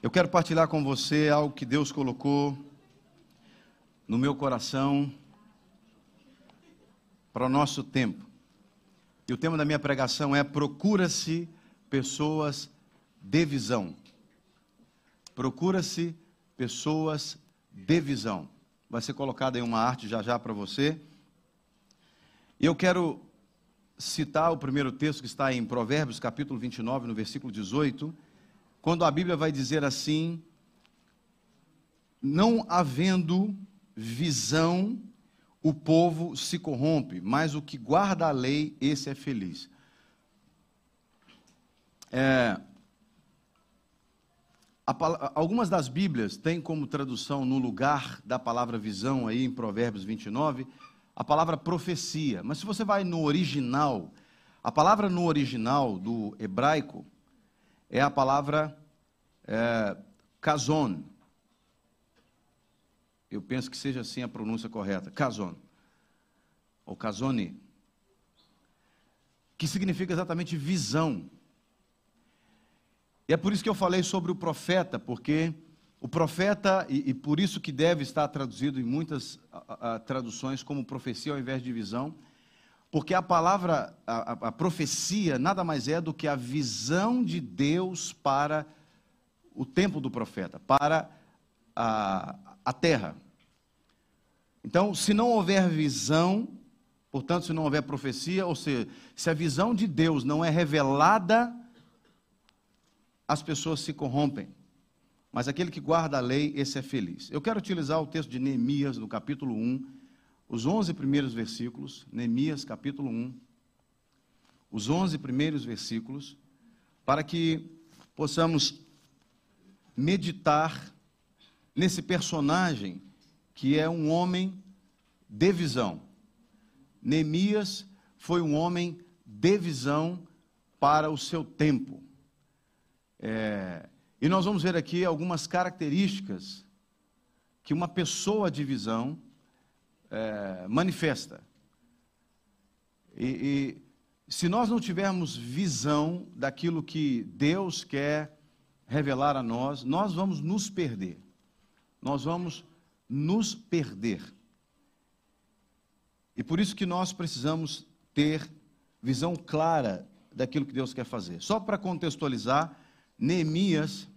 Eu quero partilhar com você algo que Deus colocou no meu coração para o nosso tempo. E o tema da minha pregação é Procura-se pessoas de visão. Procura-se pessoas de visão. Vai ser colocada em uma arte já já para você. E eu quero citar o primeiro texto que está em Provérbios, capítulo 29, no versículo 18, quando a Bíblia vai dizer assim: Não havendo visão, o povo se corrompe, mas o que guarda a lei, esse é feliz. É, a, algumas das Bíblias têm como tradução no lugar da palavra visão, aí em Provérbios 29, a palavra profecia. Mas se você vai no original, a palavra no original do hebraico é a palavra é, kazon. Eu penso que seja assim a pronúncia correta. Kazon. Ou kazone. Que significa exatamente visão. E é por isso que eu falei sobre o profeta, porque o profeta, e, e, por isso que deve estar traduzido em muitas a, a, traduções como profecia ao invés de visão, porque a palavra, a, a, profecia, nada mais é do que a visão de Deus para o tempo do profeta, para a, a terra. Então, se não houver visão, portanto, se não houver profecia, ou seja, se a visão de Deus não é revelada, as pessoas se corrompem mas aquele que guarda a lei, esse é feliz. Eu quero utilizar o texto de Neemias, no capítulo 1, os 11 primeiros versículos, Neemias, capítulo 1, os 11 primeiros versículos, para que possamos meditar nesse personagem que é um homem de visão. Neemias foi um homem de visão para o seu tempo. É, e nós vamos ver aqui algumas características que uma pessoa de visão é, manifesta. E, e se nós não tivermos visão daquilo que Deus quer revelar a nós, nós vamos nos perder. Nós vamos nos perder. E por isso que nós precisamos ter visão clara daquilo que Deus quer fazer. Só para contextualizar, Neemias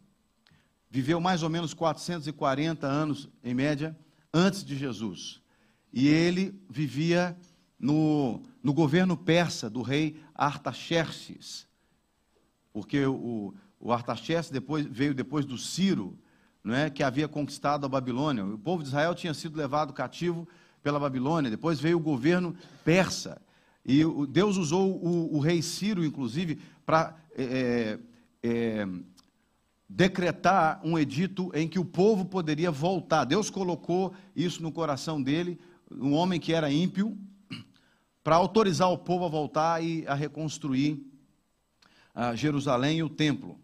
viveu mais ou menos 440 anos, em média, antes de Jesus. E ele vivia no, no governo persa do rei Artaxerxes. Porque o, o Artaxerxes depois, veio depois do Ciro, não é, que havia conquistado a Babilônia. O povo de Israel tinha sido levado cativo pela Babilônia. Depois veio o governo persa. E Deus usou o, o rei Ciro, inclusive, para é, é, decretar um edito em que o povo poderia voltar. Deus colocou isso no coração dele, um homem que era ímpio, para autorizar o povo a voltar e a reconstruir a Jerusalém e o templo.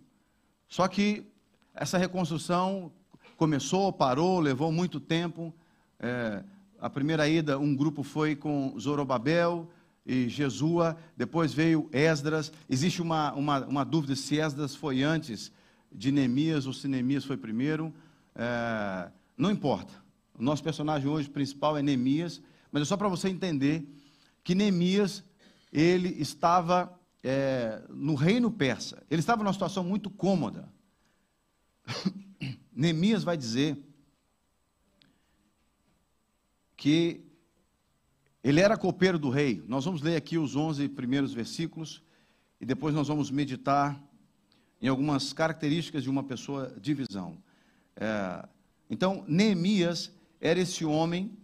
Só que essa reconstrução começou, parou, levou muito tempo. É, a primeira ida, um grupo foi com Zorobabel e Jesua, depois veio Esdras. Existe uma, uma, uma dúvida se Esdras foi antes de Neemias ou se Neemias foi primeiro. É, não importa. O nosso personagem hoje principal é Neemias, mas é só para você entender que Neemias ele estava é, no reino persa. Ele estava numa situação muito cômoda. Neemias vai dizer que ele era copeiro do rei. Nós vamos ler aqui os 11 primeiros versículos e depois nós vamos meditar em algumas características de uma pessoa de visão. É, então, Neemias era esse homem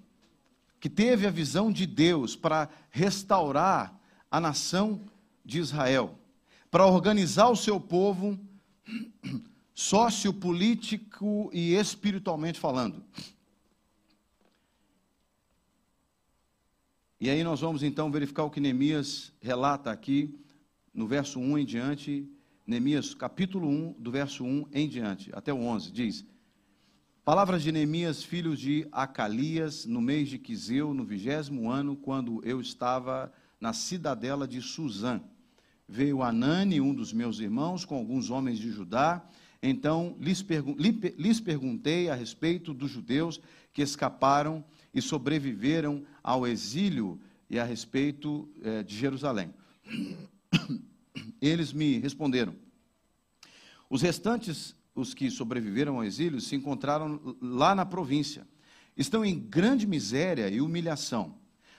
que teve a visão de Deus para restaurar a nação de Israel, para organizar o seu povo sociopolítico e espiritualmente falando. E aí nós vamos então verificar o que Neemias relata aqui, no verso 1 em diante, Neemias capítulo 1, do verso 1 em diante, até o 11, diz: Palavras de Neemias, filho de Acalias, no mês de Quiseu, no vigésimo ano, quando eu estava na cidadela de Suzã. Veio Anani, um dos meus irmãos, com alguns homens de Judá, Então lhes, pergun lhes perguntei a respeito dos judeus que escaparam e sobreviveram ao exílio e a respeito eh, de Jerusalém. Eles me responderam: os restantes, os que sobreviveram ao exílio, se encontraram lá na província. Estão em grande miséria e humilhação.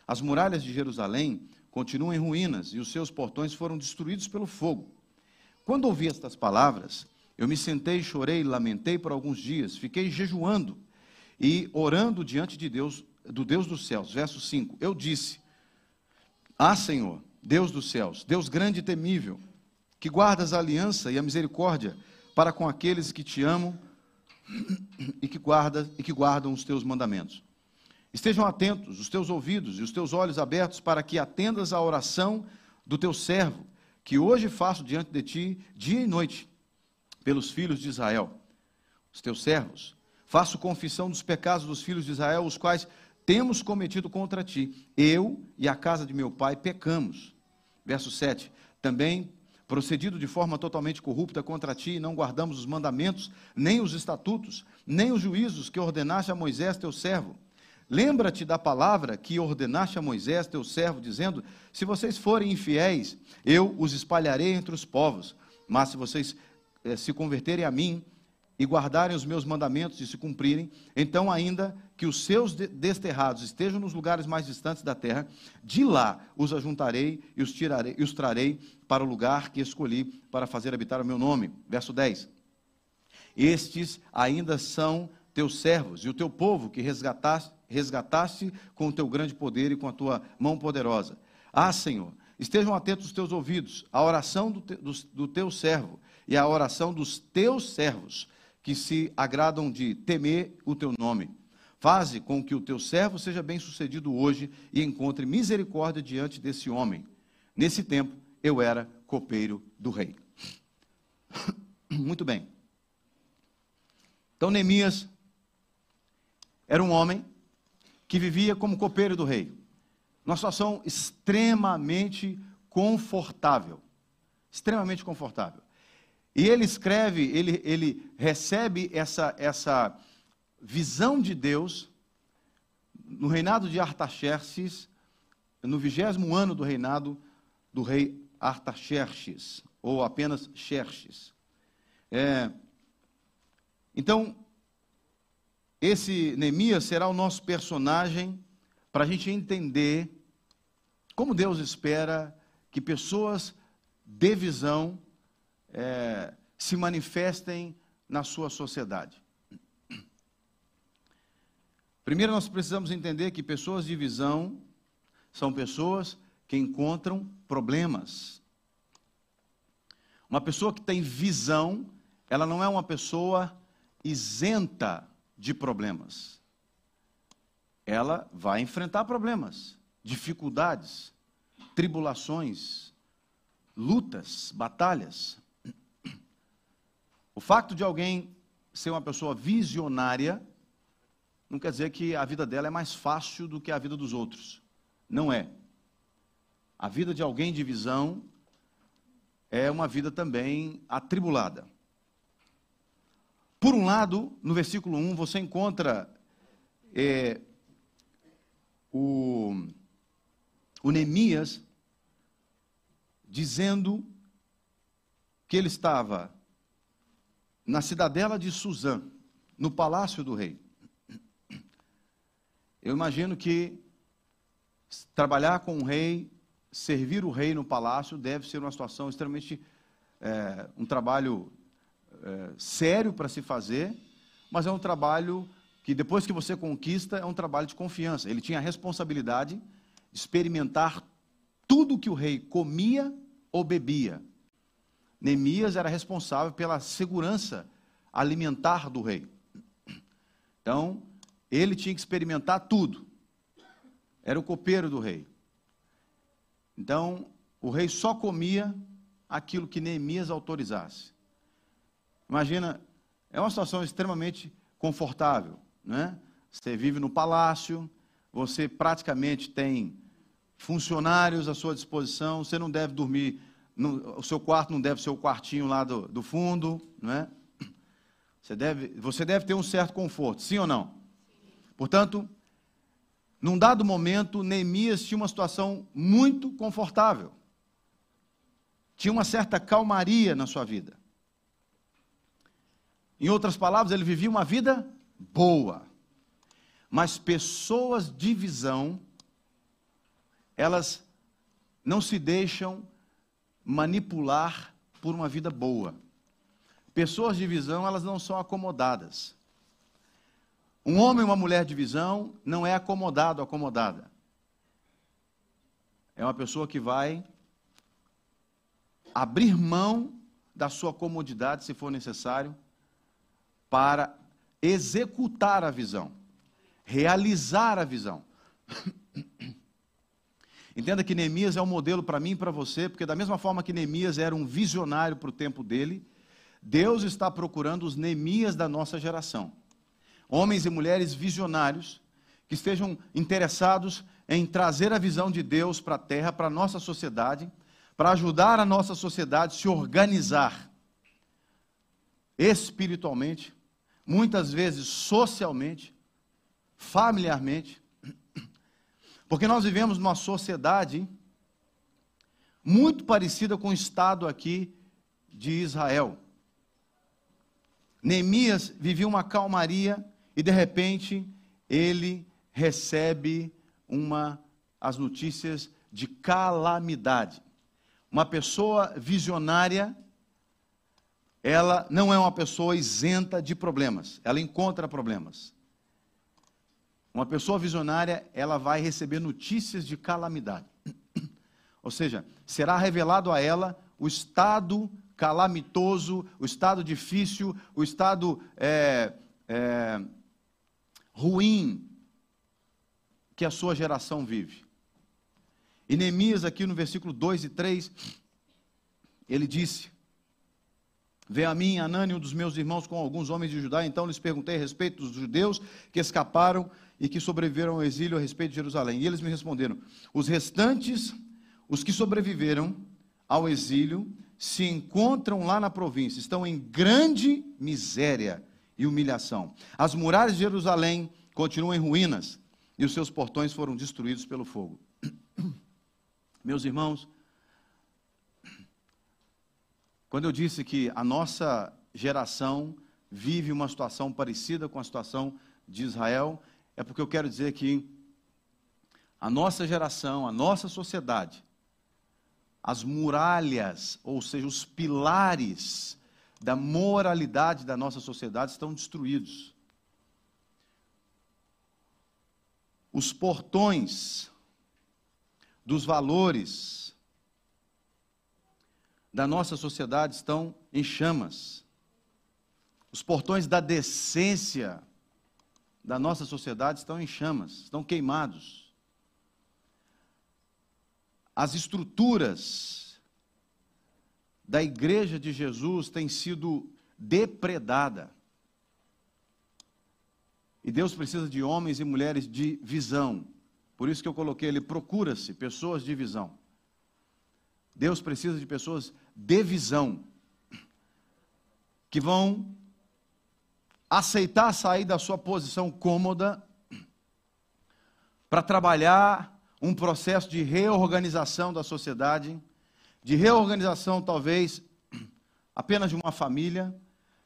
As muralhas de Jerusalém continuam em ruínas e os seus portões foram destruídos pelo fogo. Quando ouvi estas palavras, eu me sentei, chorei, lamentei por alguns dias, fiquei jejuando e orando diante de Deus, do Deus dos céus. Verso 5. Eu disse: Ah, Senhor, Deus dos céus, Deus grande e temível, que guardas a aliança e a misericórdia para com aqueles que te amam e que, guarda, e que guardam os teus mandamentos. Estejam atentos os teus ouvidos e os teus olhos abertos para que atendas à oração do teu servo, que hoje faço diante de ti, dia e noite, pelos filhos de Israel, os teus servos. Faço confissão dos pecados dos filhos de Israel, os quais temos cometido contra ti. Eu e a casa de meu pai pecamos. Verso 7. Também procedido de forma totalmente corrupta contra ti, e não guardamos os mandamentos, nem os estatutos, nem os juízos que ordenaste a Moisés, teu servo. Lembra-te da palavra que ordenaste a Moisés, teu servo, dizendo: Se vocês forem infiéis, eu os espalharei entre os povos. Mas se vocês eh, se converterem a mim e guardarem os meus mandamentos e se cumprirem, então, ainda que os seus desterrados estejam nos lugares mais distantes da terra, de lá os ajuntarei e os, tirarei, e os trarei para o lugar que escolhi para fazer habitar o meu nome. Verso 10. Estes ainda são teus servos e o teu povo que resgataste, resgataste com o teu grande poder e com a tua mão poderosa. Ah, Senhor, estejam atentos os teus ouvidos à oração do, te, do, do teu servo e à oração dos teus servos que se agradam de temer o teu nome. Faze com que o teu servo seja bem-sucedido hoje e encontre misericórdia diante desse homem. Nesse tempo, eu era copeiro do rei. Muito bem. Então, Neemias era um homem que vivia como copeiro do rei. Uma situação extremamente confortável. Extremamente confortável. E ele escreve, ele, ele recebe essa, essa visão de Deus no reinado de Artaxerxes, no vigésimo ano do reinado do rei Artaxerxes, ou apenas Xerxes. É, então, esse Neemias será o nosso personagem para a gente entender como Deus espera que pessoas de visão é, se manifestem na sua sociedade. Primeiro, nós precisamos entender que pessoas de visão são pessoas que encontram problemas. Uma pessoa que tem visão, ela não é uma pessoa isenta de problemas. Ela vai enfrentar problemas, dificuldades, tribulações, lutas, batalhas. O fato de alguém ser uma pessoa visionária não quer dizer que a vida dela é mais fácil do que a vida dos outros. Não é. A vida de alguém de visão é uma vida também atribulada. Por um lado, no versículo 1, você encontra é, o, o Neemias dizendo que ele estava na cidadela de Suzã, no palácio do rei. Eu imagino que trabalhar com o rei, servir o rei no palácio, deve ser uma situação extremamente. É, um trabalho é, sério para se fazer, mas é um trabalho que depois que você conquista, é um trabalho de confiança. Ele tinha a responsabilidade de experimentar tudo que o rei comia ou bebia. Neemias era responsável pela segurança alimentar do rei. Então, ele tinha que experimentar tudo. Era o copeiro do rei. Então, o rei só comia aquilo que Neemias autorizasse. Imagina, é uma situação extremamente confortável, né? Você vive no palácio, você praticamente tem funcionários à sua disposição, você não deve dormir o seu quarto não deve ser o quartinho lá do, do fundo, não é? Você deve, você deve ter um certo conforto, sim ou não? Portanto, num dado momento, Neemias tinha uma situação muito confortável. Tinha uma certa calmaria na sua vida. Em outras palavras, ele vivia uma vida boa. Mas pessoas de visão, elas não se deixam manipular por uma vida boa. Pessoas de visão, elas não são acomodadas. Um homem e uma mulher de visão não é acomodado, acomodada. É uma pessoa que vai abrir mão da sua comodidade, se for necessário, para executar a visão, realizar a visão. Entenda que Neemias é um modelo para mim e para você, porque da mesma forma que Neemias era um visionário para o tempo dele, Deus está procurando os Neemias da nossa geração. Homens e mulheres visionários que estejam interessados em trazer a visão de Deus para a terra, para a nossa sociedade, para ajudar a nossa sociedade a se organizar espiritualmente, muitas vezes socialmente, familiarmente, porque nós vivemos numa sociedade muito parecida com o estado aqui de Israel. Neemias vivia uma calmaria e de repente ele recebe uma as notícias de calamidade. Uma pessoa visionária, ela não é uma pessoa isenta de problemas, ela encontra problemas. Uma pessoa visionária, ela vai receber notícias de calamidade. Ou seja, será revelado a ela o estado calamitoso, o estado difícil, o estado é, é, ruim que a sua geração vive. E Neemias, aqui no versículo 2 e 3, ele disse: Veio a mim, Anani, um dos meus irmãos, com alguns homens de Judá. Então lhes perguntei a respeito dos judeus que escaparam e que sobreviveram ao exílio a respeito de Jerusalém. E eles me responderam: Os restantes, os que sobreviveram ao exílio, se encontram lá na província, estão em grande miséria e humilhação. As muralhas de Jerusalém continuam em ruínas e os seus portões foram destruídos pelo fogo. Meus irmãos, quando eu disse que a nossa geração vive uma situação parecida com a situação de Israel, é porque eu quero dizer que a nossa geração, a nossa sociedade, as muralhas, ou seja, os pilares da moralidade da nossa sociedade estão destruídos. Os portões dos valores da nossa sociedade estão em chamas. Os portões da decência da nossa sociedade estão em chamas, estão queimados. As estruturas da igreja de Jesus tem sido depredada. E Deus precisa de homens e mulheres de visão. Por isso que eu coloquei ele, procura-se pessoas de visão. Deus precisa de pessoas de visão, que vão aceitar sair da sua posição cômoda para trabalhar um processo de reorganização da sociedade de reorganização, talvez, apenas de uma família,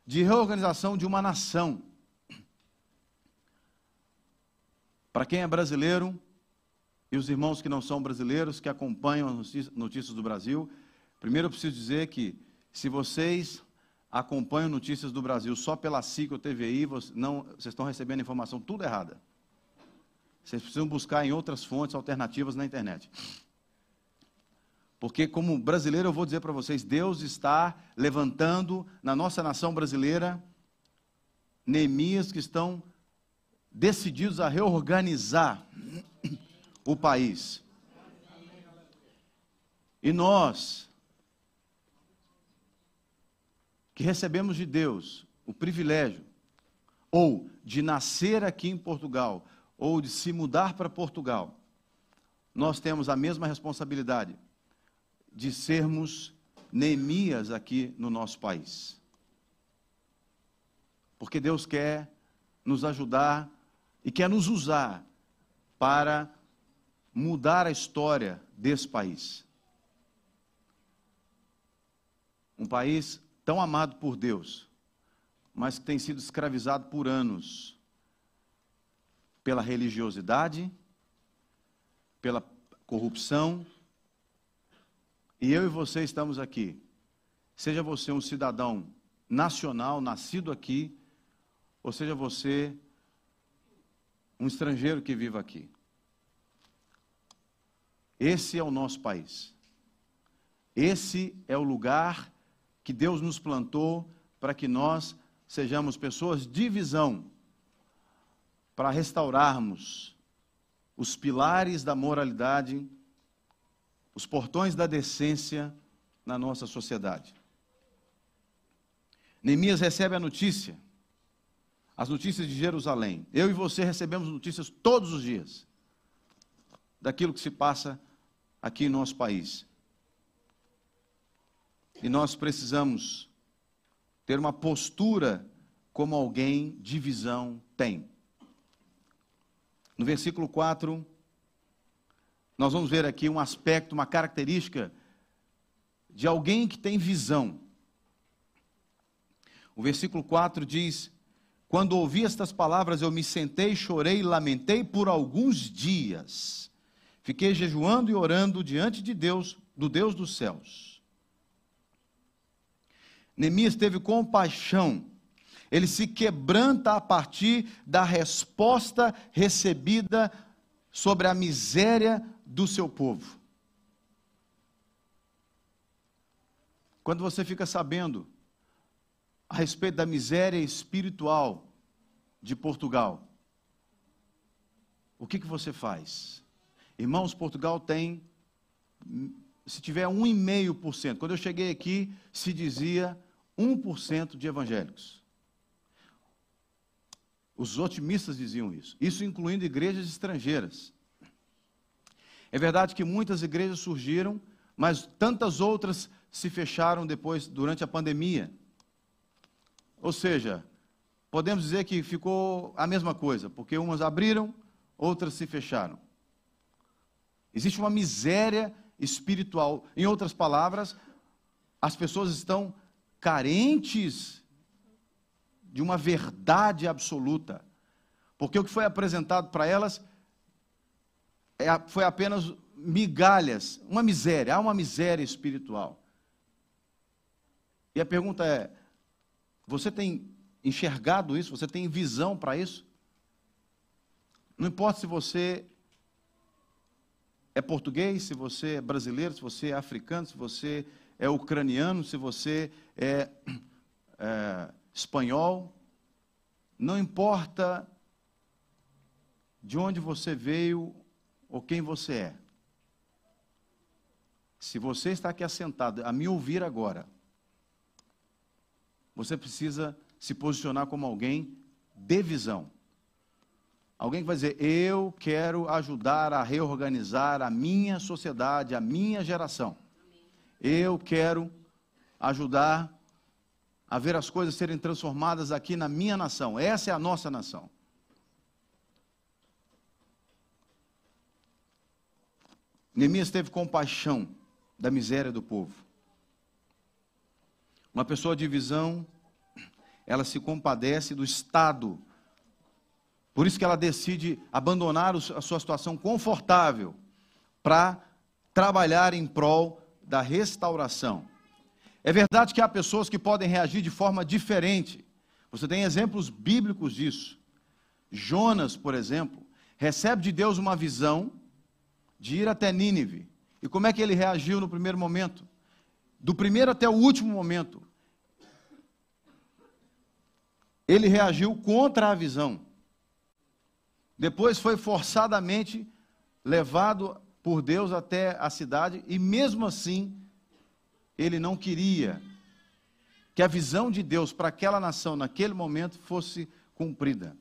de reorganização de uma nação. Para quem é brasileiro, e os irmãos que não são brasileiros, que acompanham as notícias do Brasil, primeiro eu preciso dizer que, se vocês acompanham notícias do Brasil só pela SIC ou TVI, vocês, não, vocês estão recebendo informação tudo errada. Vocês precisam buscar em outras fontes alternativas na internet. Porque, como brasileiro, eu vou dizer para vocês: Deus está levantando na nossa nação brasileira Neemias que estão decididos a reorganizar o país. E nós, que recebemos de Deus o privilégio, ou de nascer aqui em Portugal, ou de se mudar para Portugal, nós temos a mesma responsabilidade de sermos Neemias aqui no nosso país. porque Deus quer nos ajudar e quer nos usar para mudar a história desse país. Um país tão amado por Deus, mas que tem sido escravizado por anos pela religiosidade, pela corrupção. E eu e você estamos aqui. Seja você um cidadão nacional, nascido aqui, ou seja você um estrangeiro que vive aqui. Esse é o nosso país. Esse é o lugar que Deus nos plantou para que nós sejamos pessoas de visão, para restaurarmos os pilares da moralidade, os portões da decência na nossa sociedade. Neemias recebe a notícia, as notícias de Jerusalém. Eu e você recebemos notícias todos os dias daquilo que se passa aqui em nosso país. E nós precisamos ter uma postura como alguém de visão tem. No versículo 4, nós vamos ver aqui um aspecto, uma característica de alguém que tem visão. O versículo 4 diz: Quando ouvi estas palavras, eu me sentei, chorei e lamentei por alguns dias. Fiquei jejuando e orando diante de Deus, do Deus dos céus. Neemias teve compaixão. Ele se quebranta a partir da resposta recebida sobre a miséria do seu povo. Quando você fica sabendo a respeito da miséria espiritual de Portugal, o que, que você faz? Irmãos, Portugal tem, se tiver 1,5%, quando eu cheguei aqui, se dizia 1% de evangélicos. Os otimistas diziam isso, isso incluindo igrejas estrangeiras. É verdade que muitas igrejas surgiram, mas tantas outras se fecharam depois, durante a pandemia. Ou seja, podemos dizer que ficou a mesma coisa, porque umas abriram, outras se fecharam. Existe uma miséria espiritual. Em outras palavras, as pessoas estão carentes de uma verdade absoluta. Porque o que foi apresentado para elas é, foi apenas migalhas, uma miséria, há uma miséria espiritual. E a pergunta é: você tem enxergado isso? Você tem visão para isso? Não importa se você é português, se você é brasileiro, se você é africano, se você é ucraniano, se você é, é espanhol, não importa de onde você veio ou quem você é. Se você está aqui assentado a me ouvir agora, você precisa se posicionar como alguém de visão. Alguém que vai dizer: Eu quero ajudar a reorganizar a minha sociedade, a minha geração. Eu quero ajudar a ver as coisas serem transformadas aqui na minha nação. Essa é a nossa nação. Neemias teve compaixão da miséria do povo. Uma pessoa de visão, ela se compadece do estado por isso que ela decide abandonar a sua situação confortável para trabalhar em prol da restauração. É verdade que há pessoas que podem reagir de forma diferente. Você tem exemplos bíblicos disso. Jonas, por exemplo, recebe de Deus uma visão de ir até Nínive. E como é que ele reagiu no primeiro momento? Do primeiro até o último momento. Ele reagiu contra a visão. Depois foi forçadamente levado por Deus até a cidade e mesmo assim ele não queria que a visão de Deus para aquela nação naquele momento fosse cumprida.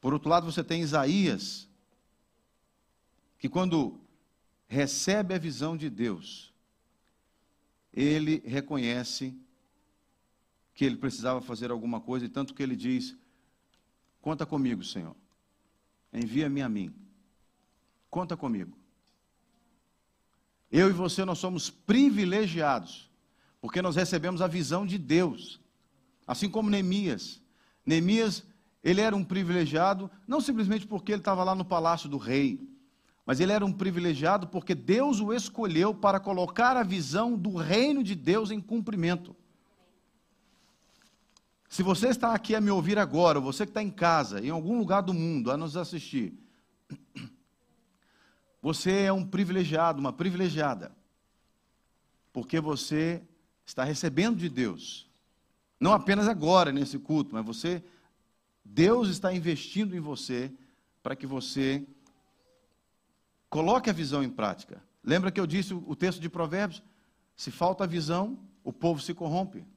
Por outro lado, você tem Isaías, que quando recebe a visão de Deus, ele reconhece que ele precisava fazer alguma coisa, e tanto que ele diz: Conta comigo, Senhor. Envia-me a mim. Conta comigo. Eu e você, nós somos privilegiados, porque nós recebemos a visão de Deus, assim como Neemias. Neemias, ele era um privilegiado, não simplesmente porque ele estava lá no palácio do rei, mas ele era um privilegiado porque Deus o escolheu para colocar a visão do reino de Deus em cumprimento. Se você está aqui a me ouvir agora, ou você que está em casa, em algum lugar do mundo, a nos assistir, você é um privilegiado, uma privilegiada, porque você está recebendo de Deus, não apenas agora nesse culto, mas você, Deus está investindo em você para que você coloque a visão em prática. Lembra que eu disse o texto de Provérbios? Se falta visão, o povo se corrompe.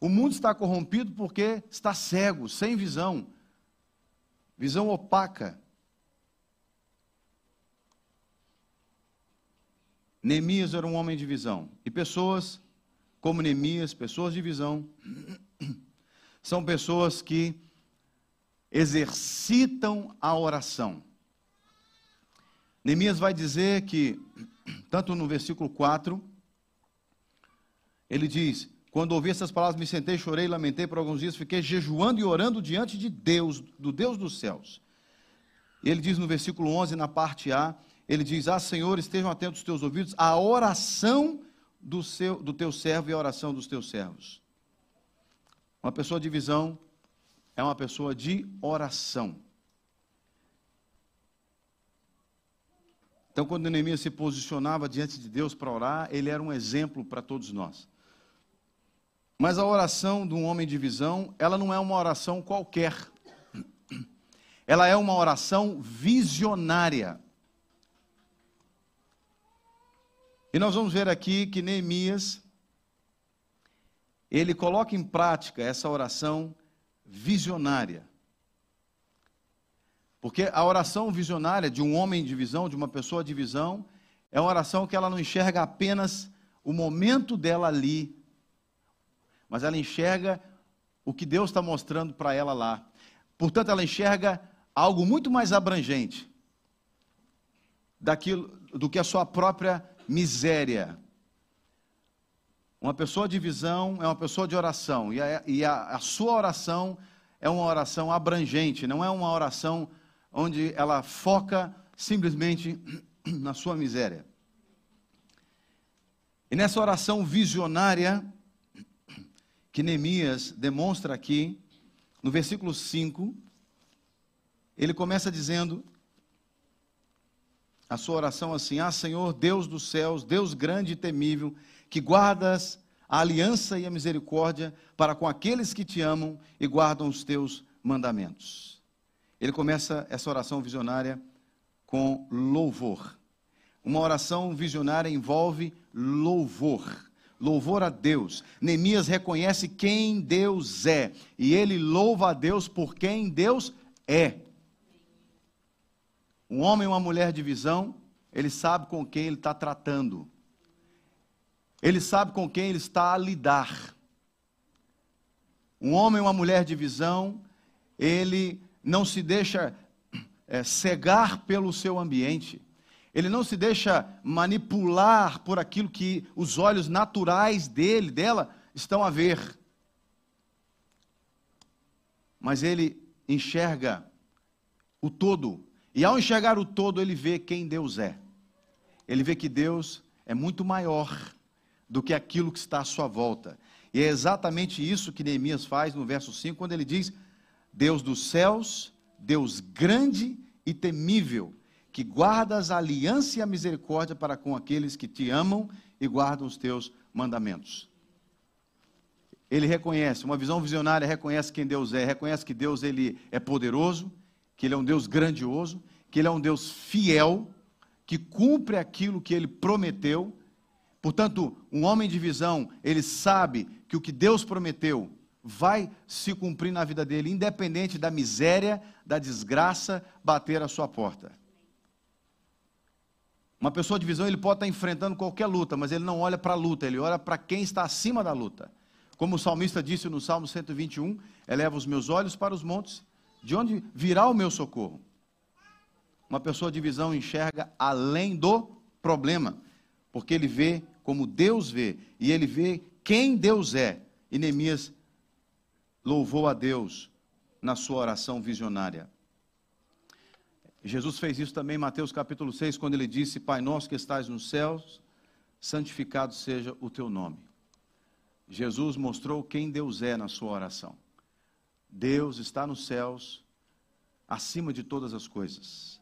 O mundo está corrompido porque está cego, sem visão, visão opaca. Neemias era um homem de visão. E pessoas como Neemias, pessoas de visão, são pessoas que exercitam a oração. Neemias vai dizer que, tanto no versículo 4, ele diz: quando ouvi essas palavras, me sentei, chorei, lamentei por alguns dias, fiquei jejuando e orando diante de Deus, do Deus dos céus. Ele diz no versículo 11, na parte A, ele diz: Ah, Senhor, estejam atentos os teus ouvidos à oração do, seu, do teu servo e à oração dos teus servos. Uma pessoa de visão é uma pessoa de oração. Então, quando Neemias se posicionava diante de Deus para orar, ele era um exemplo para todos nós. Mas a oração de um homem de visão, ela não é uma oração qualquer. Ela é uma oração visionária. E nós vamos ver aqui que Neemias, ele coloca em prática essa oração visionária. Porque a oração visionária de um homem de visão, de uma pessoa de visão, é uma oração que ela não enxerga apenas o momento dela ali, mas ela enxerga o que Deus está mostrando para ela lá. Portanto, ela enxerga algo muito mais abrangente daquilo do que a sua própria miséria. Uma pessoa de visão é uma pessoa de oração, e a, e a, a sua oração é uma oração abrangente, não é uma oração onde ela foca simplesmente na sua miséria. E nessa oração visionária, que Neemias demonstra aqui, no versículo 5, ele começa dizendo a sua oração assim: Ah, Senhor, Deus dos céus, Deus grande e temível, que guardas a aliança e a misericórdia para com aqueles que te amam e guardam os teus mandamentos. Ele começa essa oração visionária com louvor. Uma oração visionária envolve louvor louvor a Deus. Neemias reconhece quem Deus é e ele louva a Deus por quem Deus é. Um homem ou uma mulher de visão, ele sabe com quem ele está tratando, ele sabe com quem ele está a lidar. Um homem ou uma mulher de visão, ele não se deixa é, cegar pelo seu ambiente. Ele não se deixa manipular por aquilo que os olhos naturais dele, dela, estão a ver. Mas ele enxerga o todo. E ao enxergar o todo, ele vê quem Deus é. Ele vê que Deus é muito maior do que aquilo que está à sua volta. E é exatamente isso que Neemias faz no verso 5, quando ele diz: Deus dos céus, Deus grande e temível, que guardas a aliança e a misericórdia para com aqueles que te amam e guardam os teus mandamentos. Ele reconhece, uma visão visionária reconhece quem Deus é, reconhece que Deus ele é poderoso, que ele é um Deus grandioso, que ele é um Deus fiel, que cumpre aquilo que ele prometeu. Portanto, um homem de visão, ele sabe que o que Deus prometeu vai se cumprir na vida dele, independente da miséria, da desgraça bater à sua porta. Uma pessoa de visão, ele pode estar enfrentando qualquer luta, mas ele não olha para a luta, ele olha para quem está acima da luta. Como o salmista disse no Salmo 121, eleva os meus olhos para os montes, de onde virá o meu socorro? Uma pessoa de visão enxerga além do problema, porque ele vê como Deus vê, e ele vê quem Deus é. E Neemias louvou a Deus na sua oração visionária. Jesus fez isso também em Mateus capítulo 6, quando ele disse: Pai nosso que estás nos céus, santificado seja o teu nome. Jesus mostrou quem Deus é na sua oração. Deus está nos céus, acima de todas as coisas.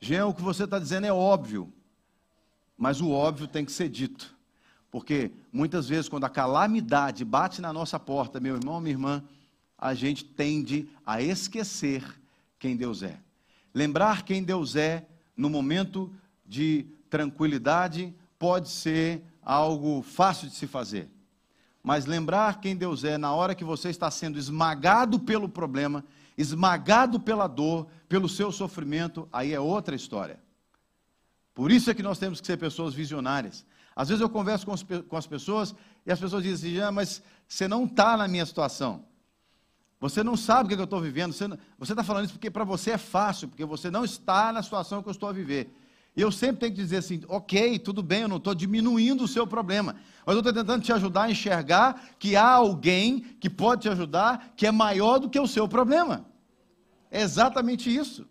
Jean, o que você está dizendo é óbvio, mas o óbvio tem que ser dito. Porque muitas vezes, quando a calamidade bate na nossa porta, meu irmão, minha irmã, a gente tende a esquecer quem Deus é. Lembrar quem Deus é no momento de tranquilidade pode ser algo fácil de se fazer. Mas lembrar quem Deus é na hora que você está sendo esmagado pelo problema, esmagado pela dor, pelo seu sofrimento, aí é outra história. Por isso é que nós temos que ser pessoas visionárias. Às vezes eu converso com, as pessoas e as pessoas dizem assim, mas você não está na minha situação. Você não sabe o que eu estou vivendo. Você está falando isso porque para você é fácil, porque você não está na situação que eu estou a viver. E eu sempre tenho que dizer assim: ok, tudo bem, eu não estou diminuindo o seu problema, mas eu estou tentando te ajudar a enxergar que há alguém que pode te ajudar que é maior do que o seu problema. É exatamente isso.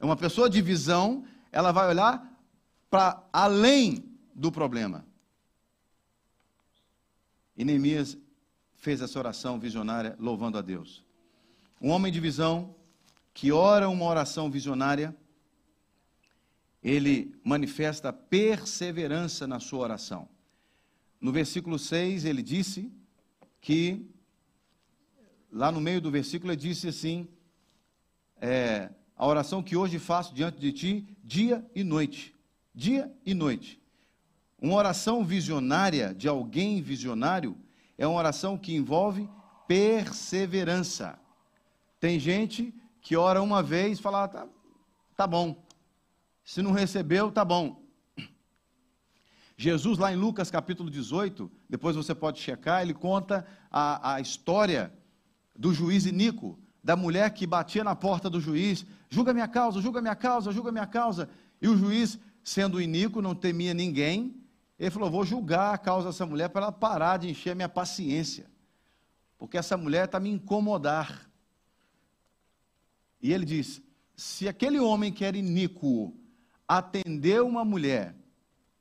É uma pessoa de visão, ela vai olhar para além do problema. E Neemias fez essa oração visionária louvando a Deus. Um homem de visão que ora uma oração visionária, ele manifesta perseverança na sua oração. No versículo 6, ele disse que, lá no meio do versículo, ele disse assim: é, a oração que hoje faço diante de ti, dia e noite. Dia e noite. Uma oração visionária de alguém visionário é uma oração que envolve perseverança. Tem gente que ora uma vez e fala, ah, tá, tá bom. Se não recebeu, tá bom. Jesus, lá em Lucas capítulo 18, depois você pode checar, ele conta a, a história do juiz Inico, da mulher que batia na porta do juiz, julga minha causa, julga minha causa, julga minha causa. E o juiz, sendo Inico, não temia ninguém, ele falou: Vou julgar a causa dessa mulher para ela parar de encher a minha paciência, porque essa mulher está me incomodar. E ele diz: Se aquele homem que era iníquo atendeu uma mulher,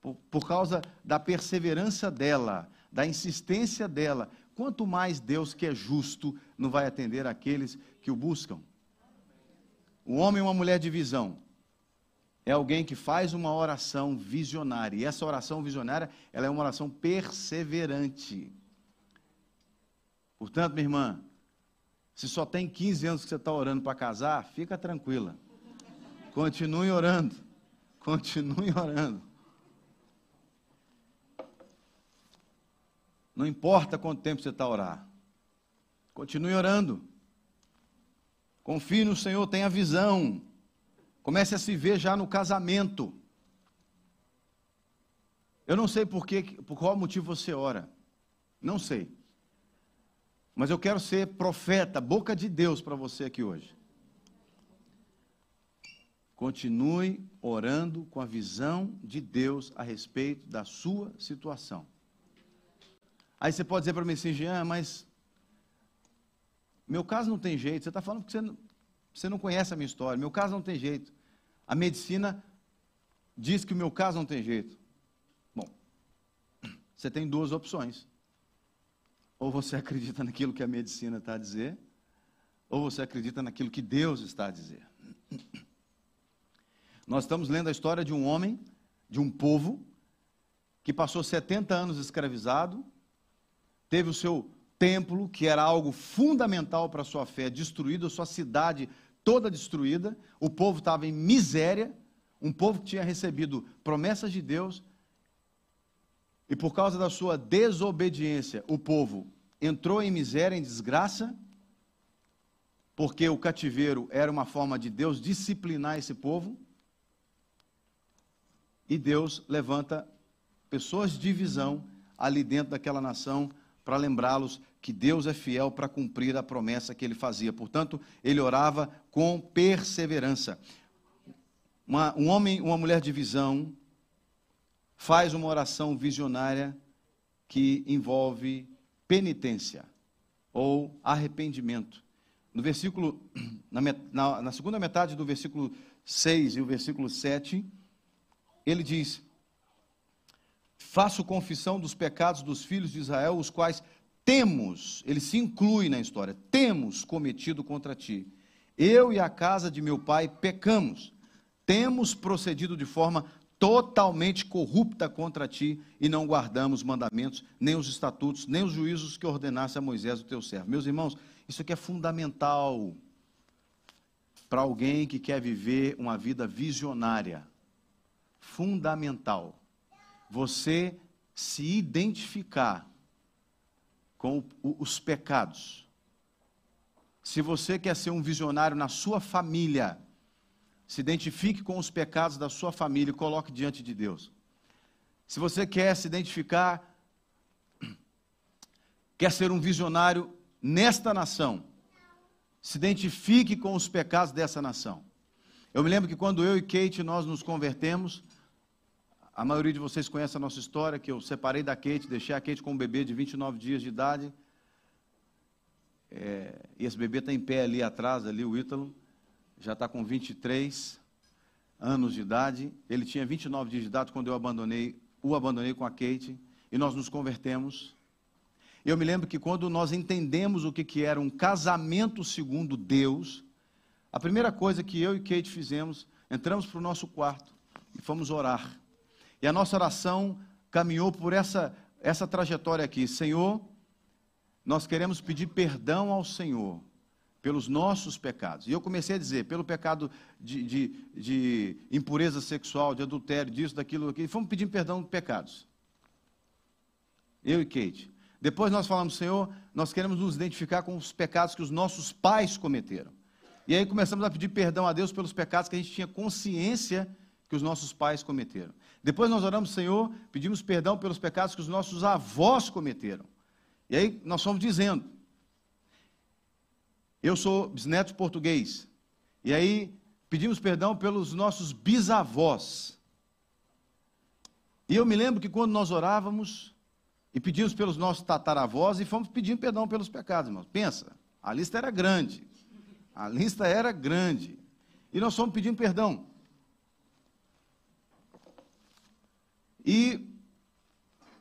por, por causa da perseverança dela, da insistência dela, quanto mais Deus, que é justo, não vai atender aqueles que o buscam? Um homem e uma mulher de visão é alguém que faz uma oração visionária. E essa oração visionária, ela é uma oração perseverante. Portanto, minha irmã, se só tem 15 anos que você está orando para casar, fica tranquila. Continue orando. Continue orando. Não importa quanto tempo você está orar. Continue orando. Confie no Senhor, tenha visão. Comece a se ver já no casamento. Eu não sei por, que, por qual motivo você ora. Não sei. Mas eu quero ser profeta, boca de Deus para você aqui hoje. Continue orando com a visão de Deus a respeito da sua situação. Aí você pode dizer para mim assim, Jean, mas meu caso não tem jeito. Você está falando porque você não, você não conhece a minha história. Meu caso não tem jeito. A medicina diz que o meu caso não tem jeito. Bom, você tem duas opções. Ou você acredita naquilo que a medicina está a dizer, ou você acredita naquilo que Deus está a dizer. Nós estamos lendo a história de um homem, de um povo, que passou 70 anos escravizado, teve o seu templo, que era algo fundamental para a sua fé, destruído, a sua cidade toda destruída, o povo estava em miséria, um povo que tinha recebido promessas de Deus, e por causa da sua desobediência, o povo entrou em miséria, em desgraça, porque o cativeiro era uma forma de Deus disciplinar esse povo, e Deus levanta pessoas de visão ali dentro daquela nação para lembrá-los que Deus é fiel para cumprir a promessa que ele fazia. Portanto, ele orava com perseverança. Uma, um homem, uma mulher de visão, faz uma oração visionária que envolve penitência ou arrependimento. No versículo, na, na, na, segunda metade do versículo 6 e o versículo 7, ele diz: Faço confissão dos pecados dos filhos de Israel, os quais temos, ele se inclui na história, temos cometido contra ti. Eu e a casa de meu pai pecamos, temos procedido de forma totalmente corrupta contra ti e não guardamos mandamentos, nem os estatutos, nem os juízos que ordenasse a Moisés, o teu servo. Meus irmãos, isso aqui é fundamental para alguém que quer viver uma vida visionária. Fundamental. Você se identificar com os pecados. Se você quer ser um visionário na sua família, se identifique com os pecados da sua família e coloque diante de Deus. Se você quer se identificar, quer ser um visionário nesta nação, se identifique com os pecados dessa nação. Eu me lembro que quando eu e Kate nós nos convertemos, a maioria de vocês conhece a nossa história, que eu separei da Kate, deixei a Kate com um bebê de 29 dias de idade. É, e esse bebê está em pé ali atrás, ali o Ítalo já está com 23 anos de idade. Ele tinha 29 dias de idade quando eu abandonei, o abandonei com a Kate e nós nos convertemos. Eu me lembro que quando nós entendemos o que, que era um casamento segundo Deus, a primeira coisa que eu e Kate fizemos, entramos para o nosso quarto e fomos orar. E a nossa oração caminhou por essa, essa trajetória aqui. Senhor, nós queremos pedir perdão ao Senhor pelos nossos pecados. E eu comecei a dizer, pelo pecado de, de, de impureza sexual, de adultério, disso, daquilo, aqui, fomos pedindo perdão de pecados. Eu e Kate. Depois nós falamos, Senhor, nós queremos nos identificar com os pecados que os nossos pais cometeram. E aí começamos a pedir perdão a Deus pelos pecados que a gente tinha consciência que os nossos pais cometeram. Depois nós oramos, Senhor, pedimos perdão pelos pecados que os nossos avós cometeram. E aí nós fomos dizendo, eu sou bisneto português. E aí pedimos perdão pelos nossos bisavós. E eu me lembro que quando nós orávamos e pedimos pelos nossos tataravós e fomos pedindo perdão pelos pecados, irmãos. Pensa, a lista era grande. A lista era grande. E nós fomos pedindo perdão. E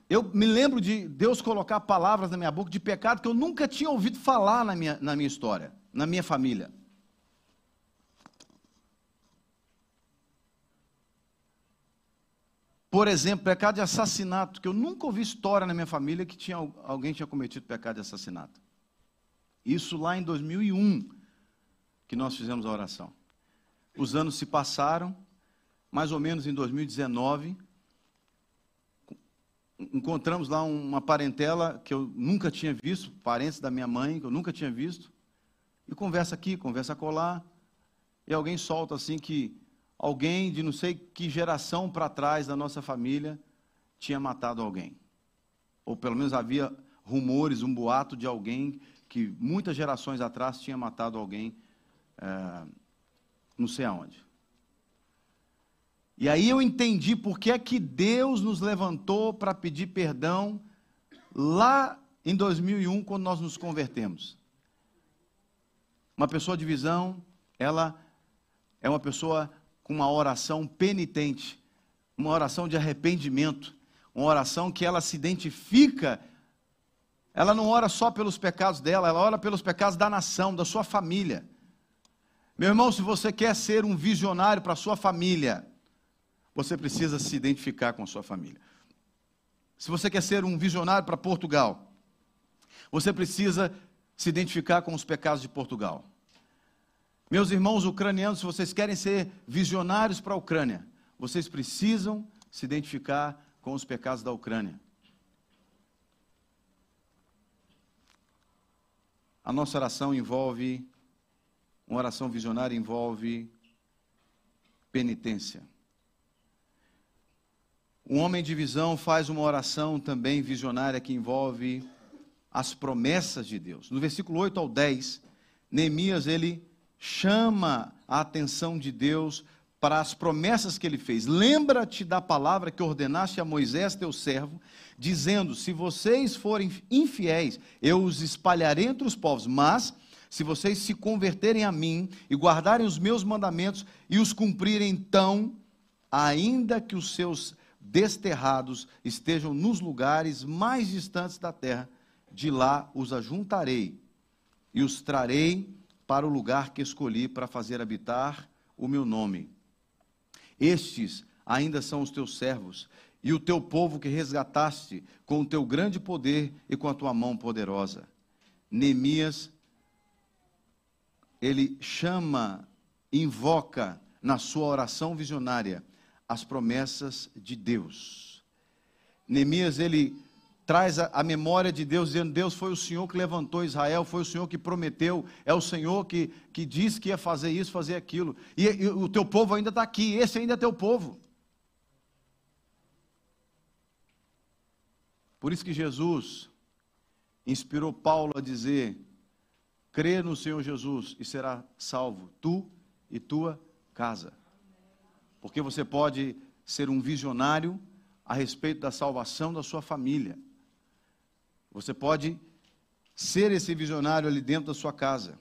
eu me lembro de Deus colocar palavras na minha boca de pecado que eu nunca tinha ouvido falar na minha, na minha história, na minha família. Por exemplo, pecado de assassinato, que eu nunca ouvi história na minha família que tinha, alguém tinha cometido pecado de assassinato. Isso lá em 2001, que nós fizemos a oração. Os anos se passaram, mais ou menos em 2019, encontramos lá uma parentela que eu nunca tinha visto, parentes da minha mãe, que eu nunca tinha visto, e conversa aqui, conversa colar, e alguém solta assim que alguém de não sei que geração para trás da nossa família tinha matado alguém. Ou pelo menos havia rumores, um boato de alguém que muitas gerações atrás tinha matado alguém, é, não sei aonde. E aí eu entendi por que é que Deus nos levantou para pedir perdão lá em 2001, quando nós nos convertemos. Uma pessoa de visão, ela é uma pessoa com uma oração penitente, uma oração de arrependimento, uma oração que ela se identifica. Ela não ora só pelos pecados dela, ela ora pelos pecados da nação, da sua família. Meu irmão, se você quer ser um visionário para a sua família, você precisa se identificar com a sua família. Se você quer ser um visionário para Portugal, você precisa se identificar com os pecados de Portugal. Meus irmãos ucranianos, se vocês querem ser visionários para a Ucrânia, vocês precisam se identificar com os pecados da Ucrânia. A nossa oração envolve, uma oração visionária envolve penitência. Um homem de visão faz uma oração também visionária que envolve as promessas de Deus. No versículo 8 ao 10, Neemias ele chama a atenção de Deus para as promessas que ele fez. Lembra-te da palavra que ordenaste a Moisés, teu servo, dizendo: Se vocês forem infiéis, eu os espalharei entre os povos, mas se vocês se converterem a mim e guardarem os meus mandamentos e os cumprirem, então, ainda que os seus desterrados estejam nos lugares mais distantes da terra, de lá os ajuntarei e os trarei para o lugar que escolhi para fazer habitar o meu nome. Estes ainda são os teus servos e o teu povo que resgataste com o teu grande poder e com a tua mão poderosa. Neemias, ele chama, invoca na sua oração visionária as promessas de Deus. Neemias, ele traz a, memória de Deus, dizendo: Deus foi o Senhor que levantou Israel, foi o Senhor que prometeu, é o Senhor que, que disse que ia fazer isso, fazer aquilo. E, e o teu povo ainda está aqui, esse ainda é teu povo. Por isso que Jesus inspirou Paulo a dizer: crê no Senhor Jesus e será salvo, tu e tua casa. Porque você pode ser um visionário a respeito da salvação da sua família. Você pode ser esse visionário ali dentro da sua casa.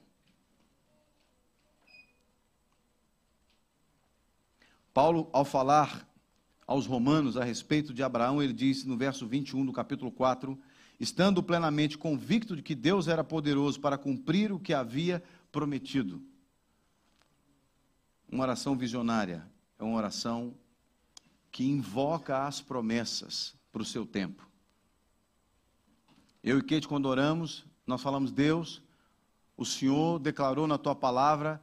Paulo, ao falar aos romanos a respeito de Abraão, ele disse no verso 21 do capítulo 4: estando plenamente convicto de que Deus era poderoso para cumprir o que havia prometido. Uma oração visionária é uma oração que invoca as promessas para o seu tempo. Eu e Kate, quando oramos, nós falamos: Deus, o Senhor declarou na tua palavra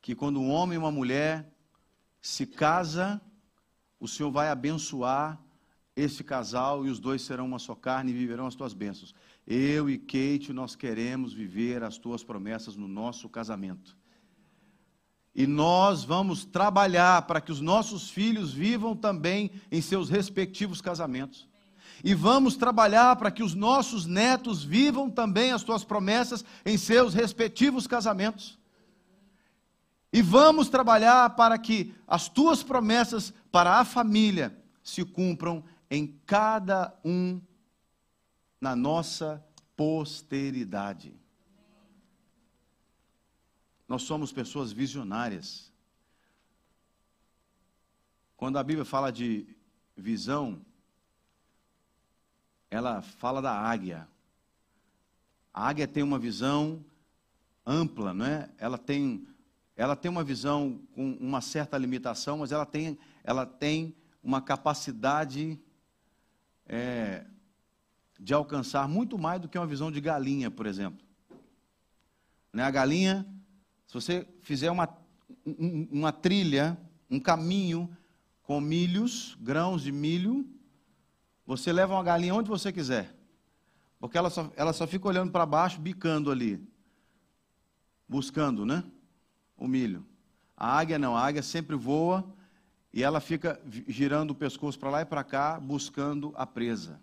que quando um homem e uma mulher se casa, o Senhor vai abençoar esse casal e os dois serão uma só carne e viverão as tuas bênçãos. Eu e Kate, nós queremos viver as tuas promessas no nosso casamento. E nós vamos trabalhar para que os nossos filhos vivam também em seus respectivos casamentos e vamos trabalhar para que os nossos netos vivam também as tuas promessas em seus respectivos casamentos. E vamos trabalhar para que as tuas promessas para a família se cumpram em cada um na nossa posteridade. Nós somos pessoas visionárias. Quando a Bíblia fala de visão, ela fala da águia. A águia tem uma visão ampla, não é? Ela tem, ela tem uma visão com uma certa limitação, mas ela tem, ela tem uma capacidade é, de alcançar muito mais do que uma visão de galinha, por exemplo. Né? A galinha, se você fizer uma, uma trilha, um caminho com milhos, grãos de milho, você leva uma galinha onde você quiser. Porque ela só, ela só fica olhando para baixo, bicando ali. Buscando, né? O milho. A águia não, a águia sempre voa e ela fica girando o pescoço para lá e para cá, buscando a presa.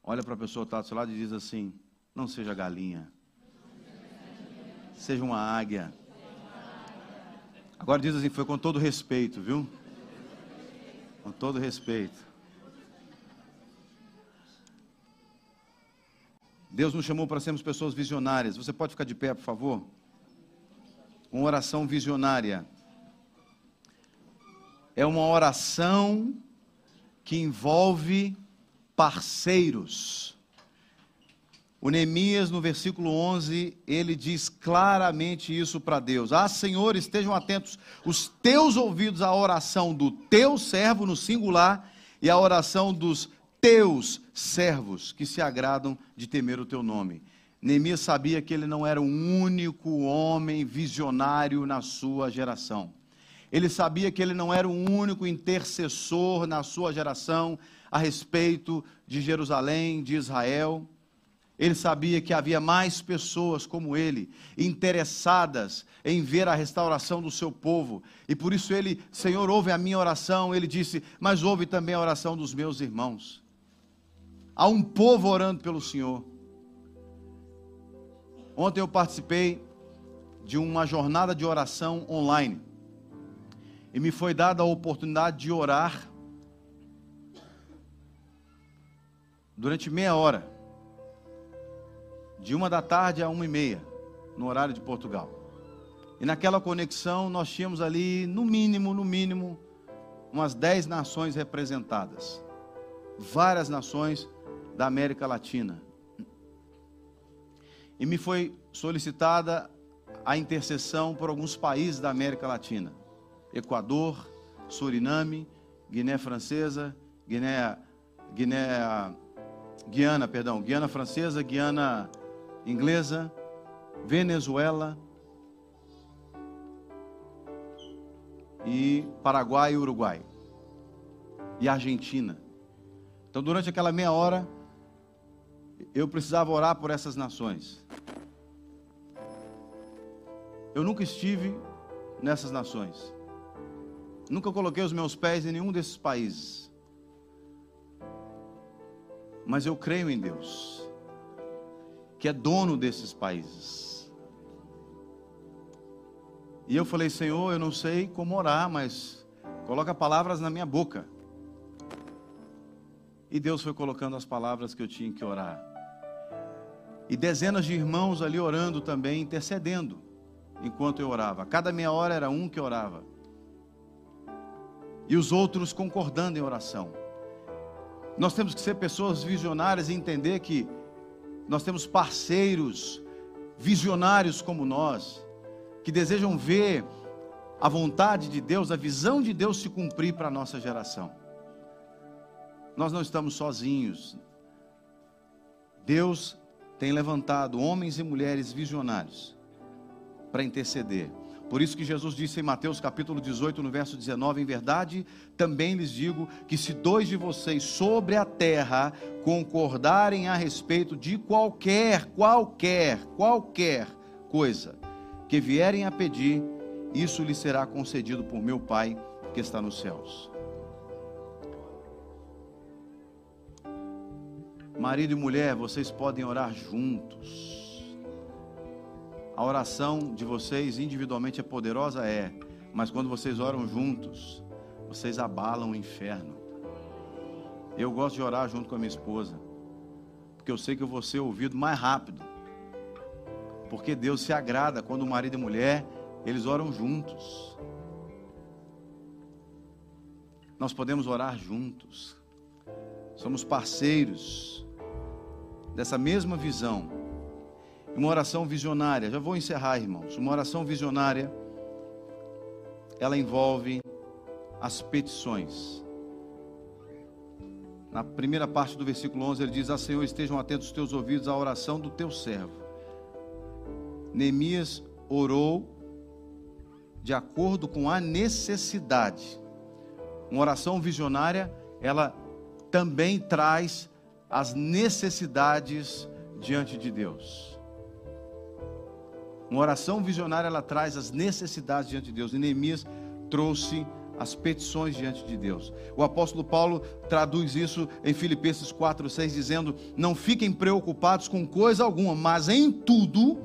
Olha para a pessoa que está do seu lado e diz assim: Não seja galinha, seja uma águia. Agora diz assim: Foi com todo respeito, viu? Com todo respeito. Deus nos chamou para sermos pessoas visionárias. Você pode ficar de pé, por favor? Uma oração visionária. É uma oração que envolve parceiros. O Neemias, no versículo 11, ele diz claramente isso para Deus: Ah, Senhor, estejam atentos os teus ouvidos à oração do teu servo no singular e à oração dos teus servos que se agradam de temer o teu nome. Neemias sabia que ele não era o único homem visionário na sua geração. Ele sabia que ele não era o único intercessor na sua geração a respeito de Jerusalém, de Israel. Ele sabia que havia mais pessoas como ele, interessadas em ver a restauração do seu povo. E por isso ele, Senhor, ouve a minha oração. Ele disse, mas ouve também a oração dos meus irmãos. há um povo orando pelo Senhor. Ontem eu participei de uma jornada de oração online. E me foi dada a oportunidade de orar durante meia hora, de uma da tarde a uma e meia, no horário de Portugal. E naquela conexão nós tínhamos ali, no mínimo, no mínimo, umas dez nações representadas. Várias nações da América Latina. E me foi solicitada a intercessão por alguns países da América Latina: Equador, Suriname, Guiné Francesa, Guiné, Guiné, Guiana, perdão, Guiana Francesa, Guiana Inglesa, Venezuela e Paraguai e Uruguai e Argentina. Então, durante aquela meia hora, eu precisava orar por essas nações. Eu nunca estive nessas nações. Nunca coloquei os meus pés em nenhum desses países. Mas eu creio em Deus, que é dono desses países. E eu falei, Senhor, eu não sei como orar, mas coloca palavras na minha boca. E Deus foi colocando as palavras que eu tinha que orar. E dezenas de irmãos ali orando também, intercedendo enquanto eu orava. Cada meia hora era um que orava. E os outros concordando em oração. Nós temos que ser pessoas visionárias e entender que nós temos parceiros visionários como nós, que desejam ver a vontade de Deus, a visão de Deus se cumprir para a nossa geração. Nós não estamos sozinhos. Deus tem levantado homens e mulheres visionários para interceder. Por isso que Jesus disse em Mateus capítulo 18, no verso 19: Em verdade, também lhes digo que se dois de vocês sobre a terra concordarem a respeito de qualquer, qualquer, qualquer coisa que vierem a pedir, isso lhes será concedido por meu Pai que está nos céus. Marido e mulher, vocês podem orar juntos a oração de vocês individualmente é poderosa? É. Mas quando vocês oram juntos, vocês abalam o inferno. Eu gosto de orar junto com a minha esposa. Porque eu sei que eu vou ser ouvido mais rápido. Porque Deus se agrada quando o marido e mulher, eles oram juntos. Nós podemos orar juntos. Somos parceiros dessa mesma visão uma oração visionária. Já vou encerrar, irmãos. Uma oração visionária, ela envolve as petições. Na primeira parte do versículo 11, ele diz: Ah, Senhor, estejam atentos os teus ouvidos à oração do teu servo. Neemias orou de acordo com a necessidade. Uma oração visionária, ela também traz as necessidades diante de Deus. Uma oração visionária ela traz as necessidades diante de Deus. E Neemias trouxe as petições diante de Deus. O apóstolo Paulo traduz isso em Filipenses 4:6 dizendo: "Não fiquem preocupados com coisa alguma, mas em tudo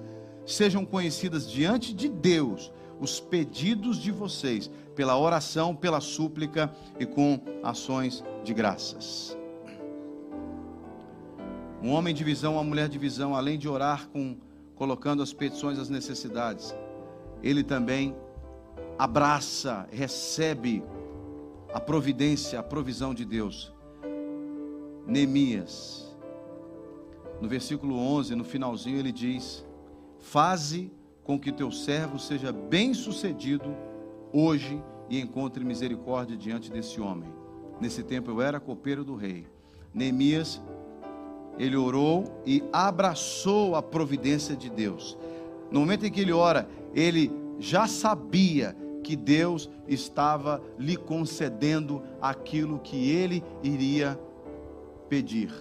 sejam conhecidas diante de Deus os pedidos de vocês pela oração, pela súplica e com ações de graças." Um homem de visão, uma mulher de visão, além de orar com colocando as petições, as necessidades, ele também abraça, recebe a providência, a provisão de Deus. Neemias, no versículo 11, no finalzinho, ele diz: Faze com que teu servo seja bem-sucedido hoje e encontre misericórdia diante desse homem. Nesse tempo eu era copeiro do rei. Neemias ele orou e abraçou a providência de Deus. No momento em que ele ora, ele já sabia que Deus estava lhe concedendo aquilo que ele iria pedir.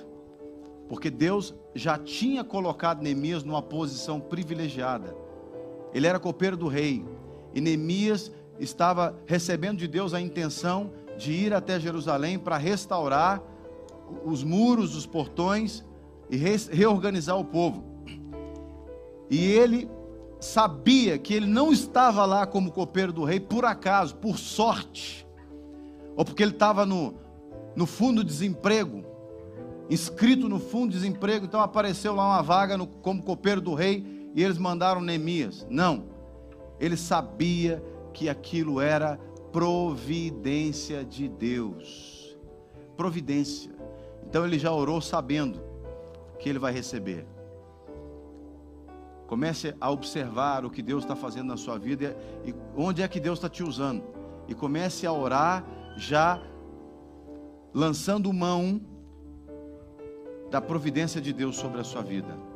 Porque Deus já tinha colocado Neemias numa posição privilegiada. Ele era copeiro do rei. E Neemias estava recebendo de Deus a intenção de ir até Jerusalém para restaurar os muros, os portões e reorganizar o povo. E ele sabia que ele não estava lá como copeiro do rei por acaso, por sorte, ou porque ele estava no, no fundo de desemprego, inscrito no fundo de desemprego, então apareceu lá uma vaga no, como copeiro do rei e eles mandaram Neemias. Não, ele sabia que aquilo era providência de Deus. Providência. Então ele já orou sabendo que ele vai receber. Comece a observar o que Deus está fazendo na sua vida e onde é que Deus está te usando. E comece a orar já lançando mão da providência de Deus sobre a sua vida.